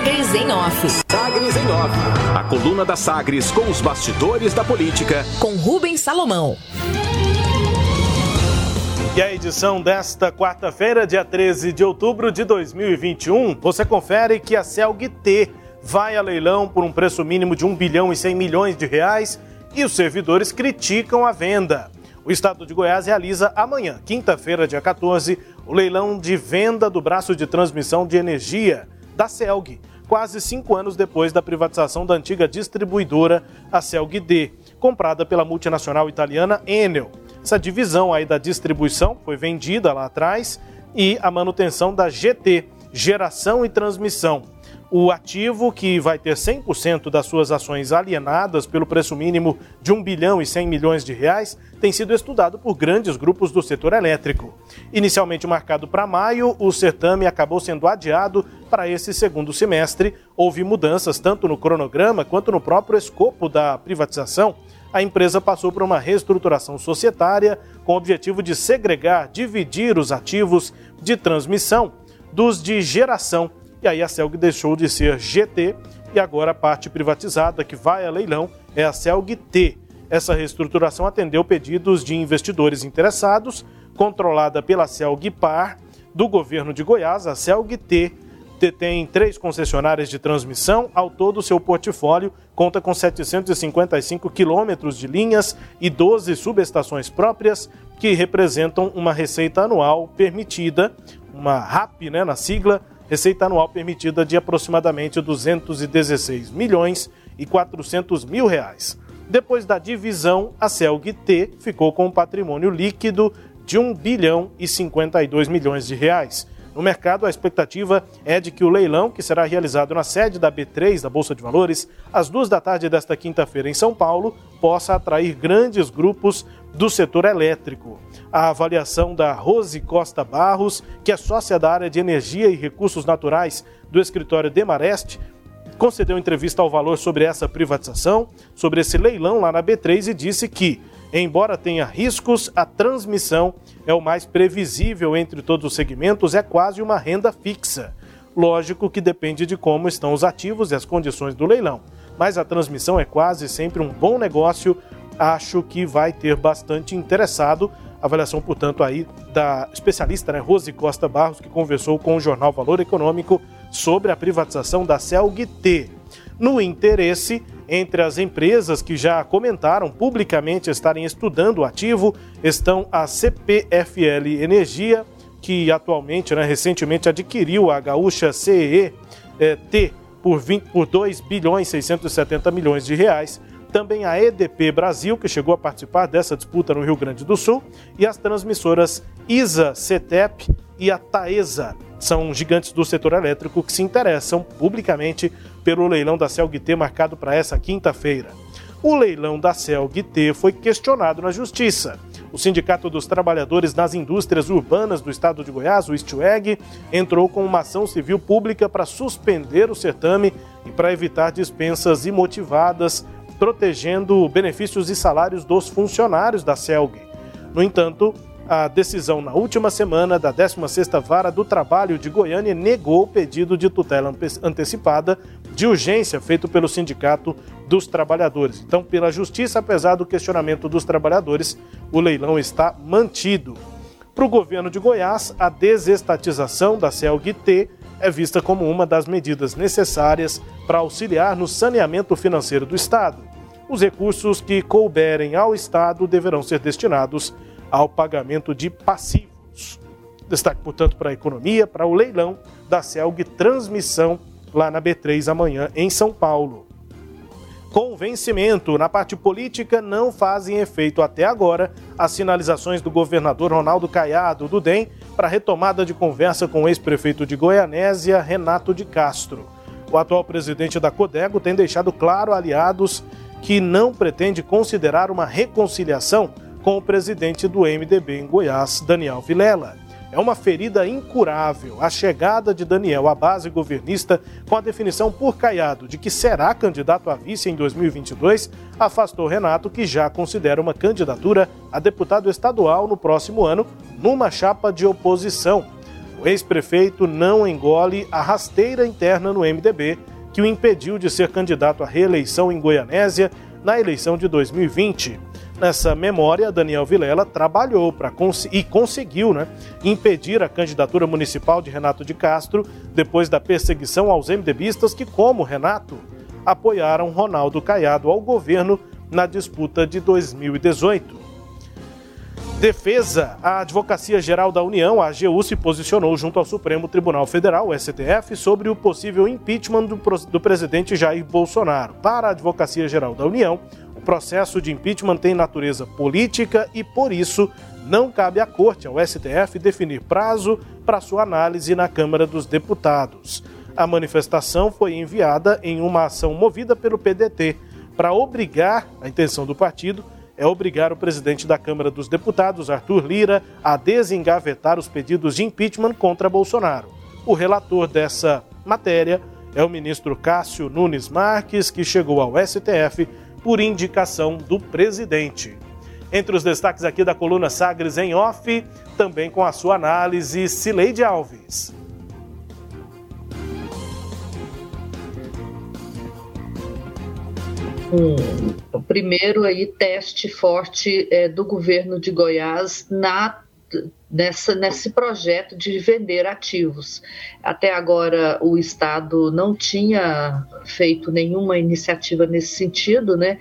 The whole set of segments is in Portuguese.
Sagres em Off. Sagres em Off. A coluna da Sagres com os bastidores da política. Com Rubens Salomão. E a edição desta quarta-feira, dia 13 de outubro de 2021, você confere que a Celg T vai a leilão por um preço mínimo de 1 bilhão e 100 milhões de reais e os servidores criticam a venda. O estado de Goiás realiza amanhã, quinta-feira, dia 14, o leilão de venda do braço de transmissão de energia da Celg, quase cinco anos depois da privatização da antiga distribuidora, a Celg comprada pela multinacional italiana Enel. Essa divisão aí da distribuição foi vendida lá atrás e a manutenção da GT, geração e transmissão. O ativo, que vai ter 100% das suas ações alienadas pelo preço mínimo de 1 bilhão e 100 milhões de reais, tem sido estudado por grandes grupos do setor elétrico. Inicialmente marcado para maio, o certame acabou sendo adiado para esse segundo semestre. Houve mudanças tanto no cronograma quanto no próprio escopo da privatização a empresa passou por uma reestruturação societária com o objetivo de segregar, dividir os ativos de transmissão dos de geração. E aí a Celg deixou de ser GT e agora a parte privatizada que vai a leilão é a Celg T. Essa reestruturação atendeu pedidos de investidores interessados, controlada pela Celg Par, do governo de Goiás, a Celg T detém três concessionárias de transmissão. Ao todo, seu portfólio conta com 755 quilômetros de linhas e 12 subestações próprias, que representam uma receita anual permitida, uma RAP né, na sigla, receita anual permitida de aproximadamente 216 milhões e 400 mil reais. Depois da divisão, a Celg T ficou com um patrimônio líquido de 1 bilhão e 52 milhões de reais. No mercado, a expectativa é de que o leilão, que será realizado na sede da B3 da Bolsa de Valores, às duas da tarde desta quinta-feira em São Paulo, possa atrair grandes grupos do setor elétrico. A avaliação da Rose Costa Barros, que é sócia da área de energia e recursos naturais do escritório Demarest, concedeu entrevista ao Valor sobre essa privatização, sobre esse leilão lá na B3 e disse que Embora tenha riscos, a transmissão é o mais previsível entre todos os segmentos, é quase uma renda fixa. Lógico que depende de como estão os ativos e as condições do leilão, mas a transmissão é quase sempre um bom negócio. Acho que vai ter bastante interessado. Avaliação, portanto, aí da especialista né, Rose Costa Barros, que conversou com o jornal Valor Econômico sobre a privatização da Celg T. No interesse, entre as empresas que já comentaram publicamente estarem estudando o ativo estão a CPFL Energia, que atualmente, né, recentemente adquiriu a gaúcha CEE eh, T por, 20, por 2 bilhões 670 milhões de reais. Também a EDP Brasil, que chegou a participar dessa disputa no Rio Grande do Sul, e as transmissoras ISA CETEP e a Taesa. São gigantes do setor elétrico que se interessam publicamente pelo leilão da Celg-T marcado para essa quinta-feira. O leilão da Celg-T foi questionado na Justiça. O Sindicato dos Trabalhadores nas Indústrias Urbanas do Estado de Goiás, o ISTUEG, entrou com uma ação civil pública para suspender o certame e para evitar dispensas imotivadas, protegendo benefícios e salários dos funcionários da Celg. No entanto, a decisão na última semana da 16ª Vara do Trabalho de Goiânia negou o pedido de tutela antecipada de urgência feito pelo Sindicato dos Trabalhadores. Então, pela Justiça, apesar do questionamento dos trabalhadores, o leilão está mantido. Para o governo de Goiás, a desestatização da CELG-T é vista como uma das medidas necessárias para auxiliar no saneamento financeiro do Estado. Os recursos que couberem ao Estado deverão ser destinados ao pagamento de passivos. Destaque, portanto, para a economia, para o leilão da CELG Transmissão lá na B3 amanhã em São Paulo. Convencimento. Na parte política, não fazem efeito até agora as sinalizações do governador Ronaldo Caiado, do DEM, para retomada de conversa com o ex-prefeito de Goianésia, Renato de Castro. O atual presidente da Codego tem deixado claro aliados que não pretende considerar uma reconciliação com o presidente do MDB em Goiás, Daniel Vilela. É uma ferida incurável. A chegada de Daniel à base governista, com a definição por Caiado de que será candidato a vice em 2022, afastou Renato, que já considera uma candidatura a deputado estadual no próximo ano, numa chapa de oposição. O ex-prefeito não engole a rasteira interna no MDB que o impediu de ser candidato à reeleição em Goianésia na eleição de 2020. Nessa memória, Daniel Vilela trabalhou para cons e conseguiu né, impedir a candidatura municipal de Renato de Castro depois da perseguição aos MDBistas que, como Renato, apoiaram Ronaldo Caiado ao governo na disputa de 2018. Defesa. A Advocacia Geral da União, a AGU, se posicionou junto ao Supremo Tribunal Federal, o STF, sobre o possível impeachment do, do presidente Jair Bolsonaro. Para a Advocacia Geral da União, o processo de impeachment tem natureza política e, por isso, não cabe à Corte, ao STF, definir prazo para sua análise na Câmara dos Deputados. A manifestação foi enviada em uma ação movida pelo PDT para obrigar a intenção do partido é obrigar o presidente da Câmara dos Deputados, Arthur Lira, a desengavetar os pedidos de impeachment contra Bolsonaro. O relator dessa matéria é o ministro Cássio Nunes Marques, que chegou ao STF por indicação do presidente. Entre os destaques aqui da coluna Sagres em off, também com a sua análise, Cileide Alves. Um primeiro aí teste forte é, do governo de Goiás na nessa, nesse projeto de vender ativos. Até agora o Estado não tinha feito nenhuma iniciativa nesse sentido, né?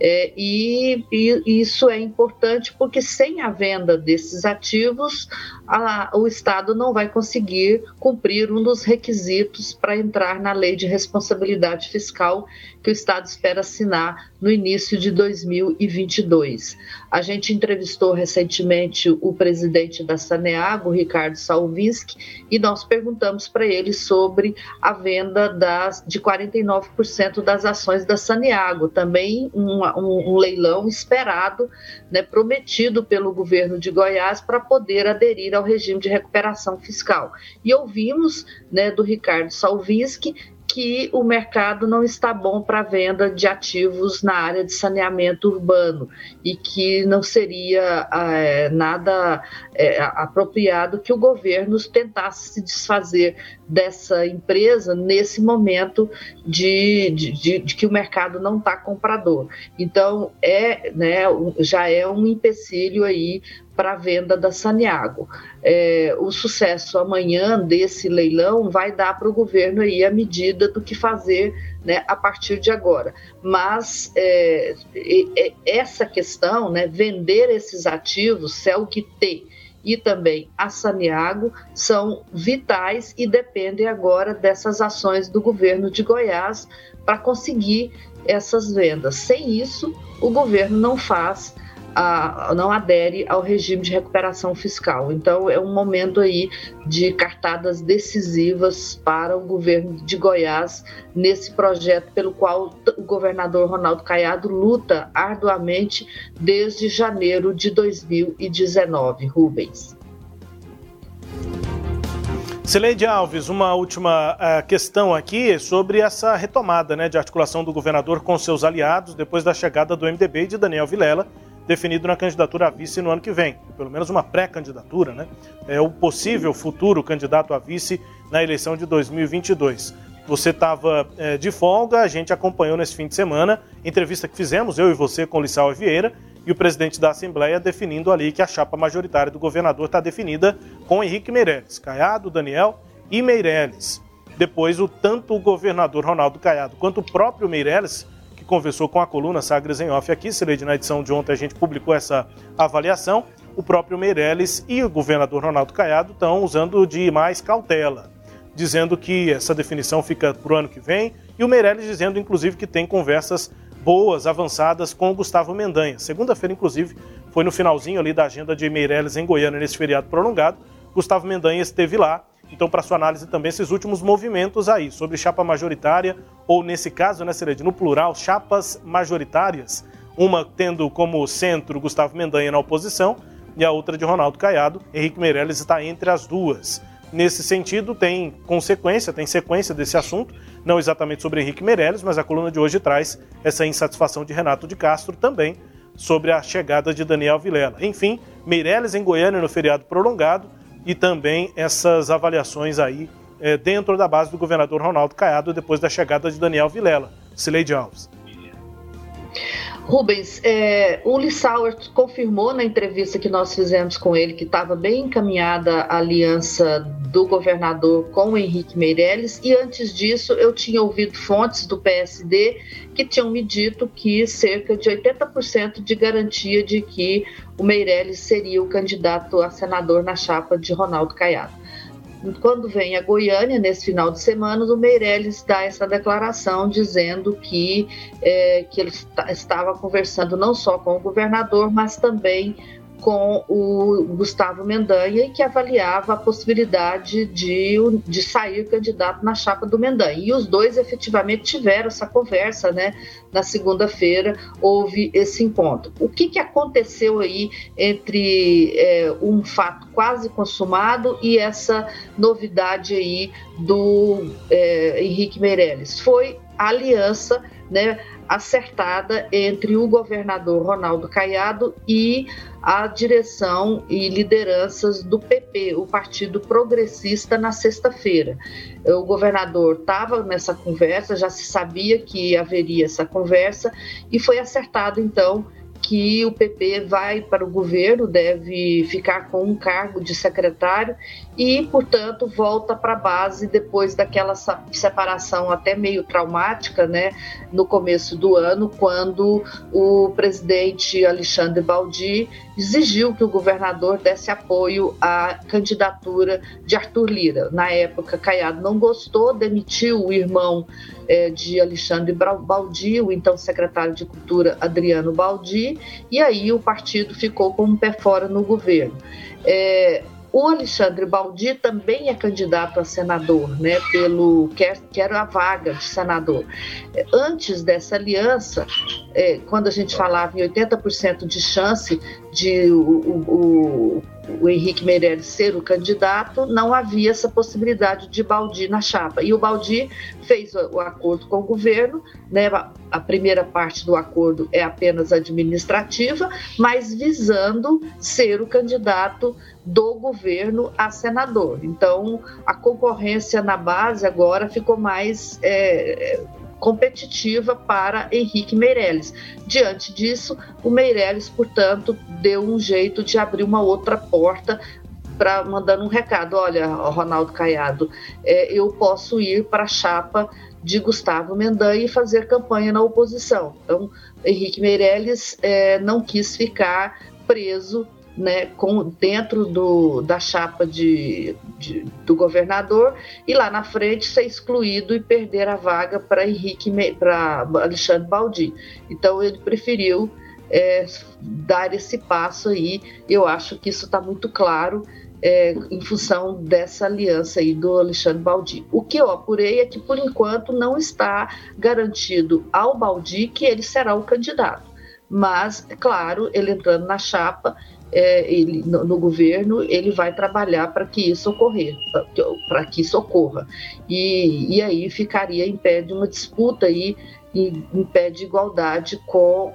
É, e, e, isso é importante porque sem a venda desses ativos, a, o Estado não vai conseguir cumprir um dos requisitos para entrar na lei de responsabilidade fiscal que o Estado espera assinar no início de 2022. A gente entrevistou recentemente o presidente da Saneago, Ricardo Salvinski, e nós perguntamos para ele sobre a venda das, de 49% das ações da Saneago, também um, um, um leilão esperado, né, prometido pelo governo de Goiás para poder aderir ao regime de recuperação fiscal. E ouvimos né, do Ricardo Salvinski que o mercado não está bom para venda de ativos na área de saneamento urbano e que não seria é, nada é, apropriado que o governo tentasse se desfazer dessa empresa nesse momento de, de, de, de que o mercado não está comprador. Então, é, né, já é um empecilho aí para a venda da Saniago. É, o sucesso amanhã desse leilão vai dar para o governo aí a medida do que fazer né, a partir de agora. Mas é, é, essa questão, né, vender esses ativos, CELG-T e também a Saniago, são vitais e dependem agora dessas ações do governo de Goiás para conseguir essas vendas. Sem isso, o governo não faz a, não adere ao regime de recuperação fiscal. Então, é um momento aí de cartadas decisivas para o governo de Goiás nesse projeto pelo qual o governador Ronaldo Caiado luta arduamente desde janeiro de 2019. Rubens. Sileide Alves, uma última uh, questão aqui sobre essa retomada né, de articulação do governador com seus aliados depois da chegada do MDB e de Daniel Vilela definido na candidatura a vice no ano que vem, pelo menos uma pré-candidatura, né? É o possível futuro candidato a vice na eleição de 2022. Você estava é, de folga, a gente acompanhou nesse fim de semana, entrevista que fizemos, eu e você, com o Lissau Vieira, e o presidente da Assembleia definindo ali que a chapa majoritária do governador está definida com Henrique Meirelles, Caiado, Daniel e Meirelles. Depois, o tanto o governador Ronaldo Caiado quanto o próprio Meirelles conversou com a coluna Sagres em Off aqui, Sileide, na edição de ontem a gente publicou essa avaliação. O próprio Meirelles e o governador Ronaldo Caiado estão usando de mais cautela, dizendo que essa definição fica para o ano que vem, e o Meirelles dizendo, inclusive, que tem conversas boas, avançadas com o Gustavo Mendanha. Segunda-feira, inclusive, foi no finalzinho ali da agenda de Meirelles em Goiânia, nesse feriado prolongado. Gustavo Mendanha esteve lá então, para sua análise também, esses últimos movimentos aí, sobre chapa majoritária, ou nesse caso, né, Sered, no plural, chapas majoritárias, uma tendo como centro Gustavo Mendanha na oposição e a outra de Ronaldo Caiado. Henrique Meirelles está entre as duas. Nesse sentido, tem consequência, tem sequência desse assunto, não exatamente sobre Henrique Meirelles, mas a coluna de hoje traz essa insatisfação de Renato de Castro também sobre a chegada de Daniel Vilela. Enfim, Meirelles em Goiânia no feriado prolongado, e também essas avaliações aí é, dentro da base do governador Ronaldo Caiado depois da chegada de Daniel Vilela. Sileide Alves. Rubens, é, o Lissauer confirmou na entrevista que nós fizemos com ele que estava bem encaminhada a aliança do governador com o Henrique Meirelles, e antes disso eu tinha ouvido fontes do PSD que tinham me dito que cerca de 80% de garantia de que o Meirelles seria o candidato a senador na chapa de Ronaldo Caiado. Quando vem a Goiânia, nesse final de semana, o Meirelles dá essa declaração dizendo que, é, que ele estava conversando não só com o governador, mas também com o Gustavo Mendanha e que avaliava a possibilidade de, de sair candidato na chapa do Mendanha. E os dois efetivamente tiveram essa conversa, né? Na segunda-feira houve esse encontro. O que, que aconteceu aí entre é, um fato quase consumado e essa novidade aí do é, Henrique Meirelles? Foi a aliança, né? Acertada entre o governador Ronaldo Caiado e a direção e lideranças do PP, o Partido Progressista, na sexta-feira. O governador estava nessa conversa, já se sabia que haveria essa conversa, e foi acertado então que o PP vai para o governo, deve ficar com um cargo de secretário e, portanto, volta para a base depois daquela separação até meio traumática, né, no começo do ano, quando o presidente Alexandre Baldi exigiu que o governador desse apoio à candidatura de Arthur Lira. Na época, Caiado não gostou, demitiu o irmão é, de Alexandre Baldi, o então secretário de Cultura Adriano Baldi, e aí o partido ficou com um pé fora no governo. É, o Alexandre Baldi também é candidato a senador, né, pelo quer, quer a vaga de senador. Antes dessa aliança, é, quando a gente falava em 80% de chance de o, o, o, Henrique Meirelles ser o candidato, não havia essa possibilidade de Baldi na chapa. E o Baldi fez o, o acordo com o governo, né, a primeira parte do acordo é apenas administrativa, mas visando ser o candidato do governo a senador. Então, a concorrência na base agora ficou mais é, competitiva para Henrique Meirelles. Diante disso, o Meirelles, portanto, deu um jeito de abrir uma outra porta para mandando um recado, olha, Ronaldo Caiado, é, eu posso ir para a chapa de Gustavo Mendanha e fazer campanha na oposição. Então, Henrique Meirelles é, não quis ficar preso né, com, dentro do, da chapa de, de, do governador e lá na frente ser excluído e perder a vaga para Henrique para Alexandre Baldi. Então ele preferiu é, dar esse passo aí. Eu acho que isso está muito claro. É, em função dessa aliança aí do Alexandre Baldi. O que eu apurei é que, por enquanto, não está garantido ao Baldi que ele será o candidato. Mas, é claro, ele entrando na chapa, é, ele, no, no, governo, ele vai trabalhar para que isso ocorrer, para que isso ocorra. E, e aí ficaria em pé de uma disputa aí, em, pé de igualdade com,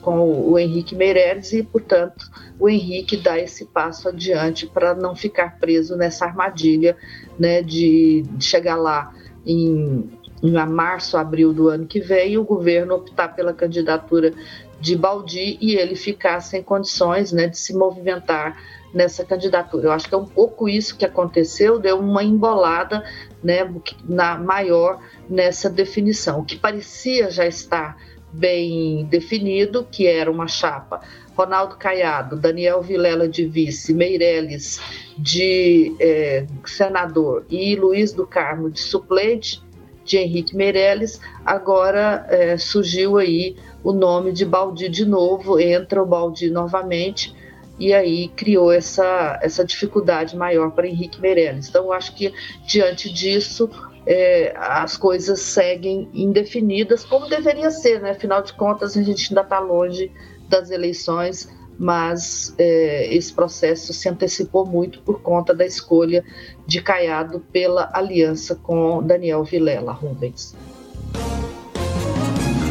com o Henrique Meirelles e, portanto, o Henrique dá esse passo adiante para não ficar preso nessa armadilha né, de, de chegar lá em, em março, abril do ano que vem e o governo optar pela candidatura de Baldi e ele ficar sem condições né, de se movimentar nessa candidatura. Eu acho que é um pouco isso que aconteceu, deu uma embolada né, na maior nessa definição. O que parecia já estar bem definido, que era uma chapa Ronaldo Caiado, Daniel Vilela de vice, Meirelles de é, senador e Luiz do Carmo de suplente de Henrique Meirelles, agora é, surgiu aí o nome de Baldi de novo, entra o Baldi novamente, e aí criou essa, essa dificuldade maior para Henrique Meirelles. Então, acho que diante disso, é, as coisas seguem indefinidas, como deveria ser, né? Afinal de contas, a gente ainda está longe das eleições, mas é, esse processo se antecipou muito por conta da escolha de Caiado pela aliança com Daniel Vilela Rubens.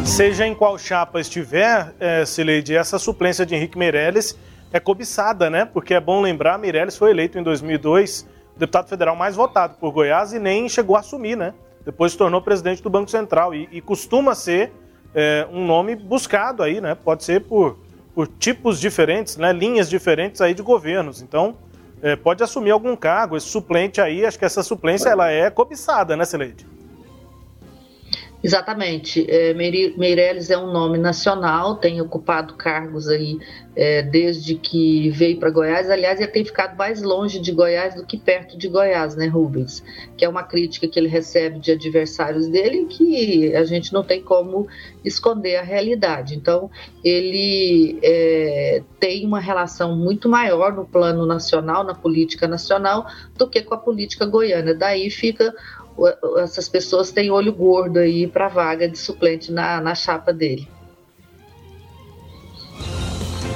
Seja em qual chapa estiver, é, Cileide, essa suplência de Henrique Meirelles é cobiçada, né? Porque é bom lembrar, Meirelles foi eleito em 2002 deputado federal mais votado por Goiás e nem chegou a assumir, né? Depois se tornou presidente do Banco Central e, e costuma ser é, um nome buscado aí, né? Pode ser por, por tipos diferentes, né? Linhas diferentes aí de governos. Então, é, pode assumir algum cargo. Esse suplente aí, acho que essa suplência ela é cobiçada, né, Celede? Exatamente. É, Meirelles é um nome nacional, tem ocupado cargos aí é, desde que veio para Goiás. Aliás, ele tem ficado mais longe de Goiás do que perto de Goiás, né, Rubens? Que é uma crítica que ele recebe de adversários dele que a gente não tem como esconder a realidade. Então, ele é, tem uma relação muito maior no plano nacional, na política nacional, do que com a política goiana. Daí fica essas pessoas têm olho gordo aí para vaga de suplente na, na chapa dele.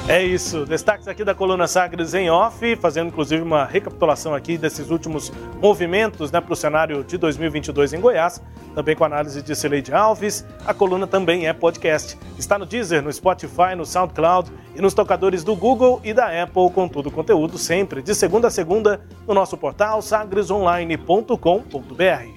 É isso. Destaques aqui da coluna Sagres em off, fazendo inclusive uma recapitulação aqui desses últimos movimentos né, para o cenário de 2022 em Goiás, também com análise de Celeide Alves. A coluna também é podcast. Está no Deezer, no Spotify, no SoundCloud e nos tocadores do Google e da Apple, com todo o conteúdo sempre de segunda a segunda no nosso portal sagresonline.com.br.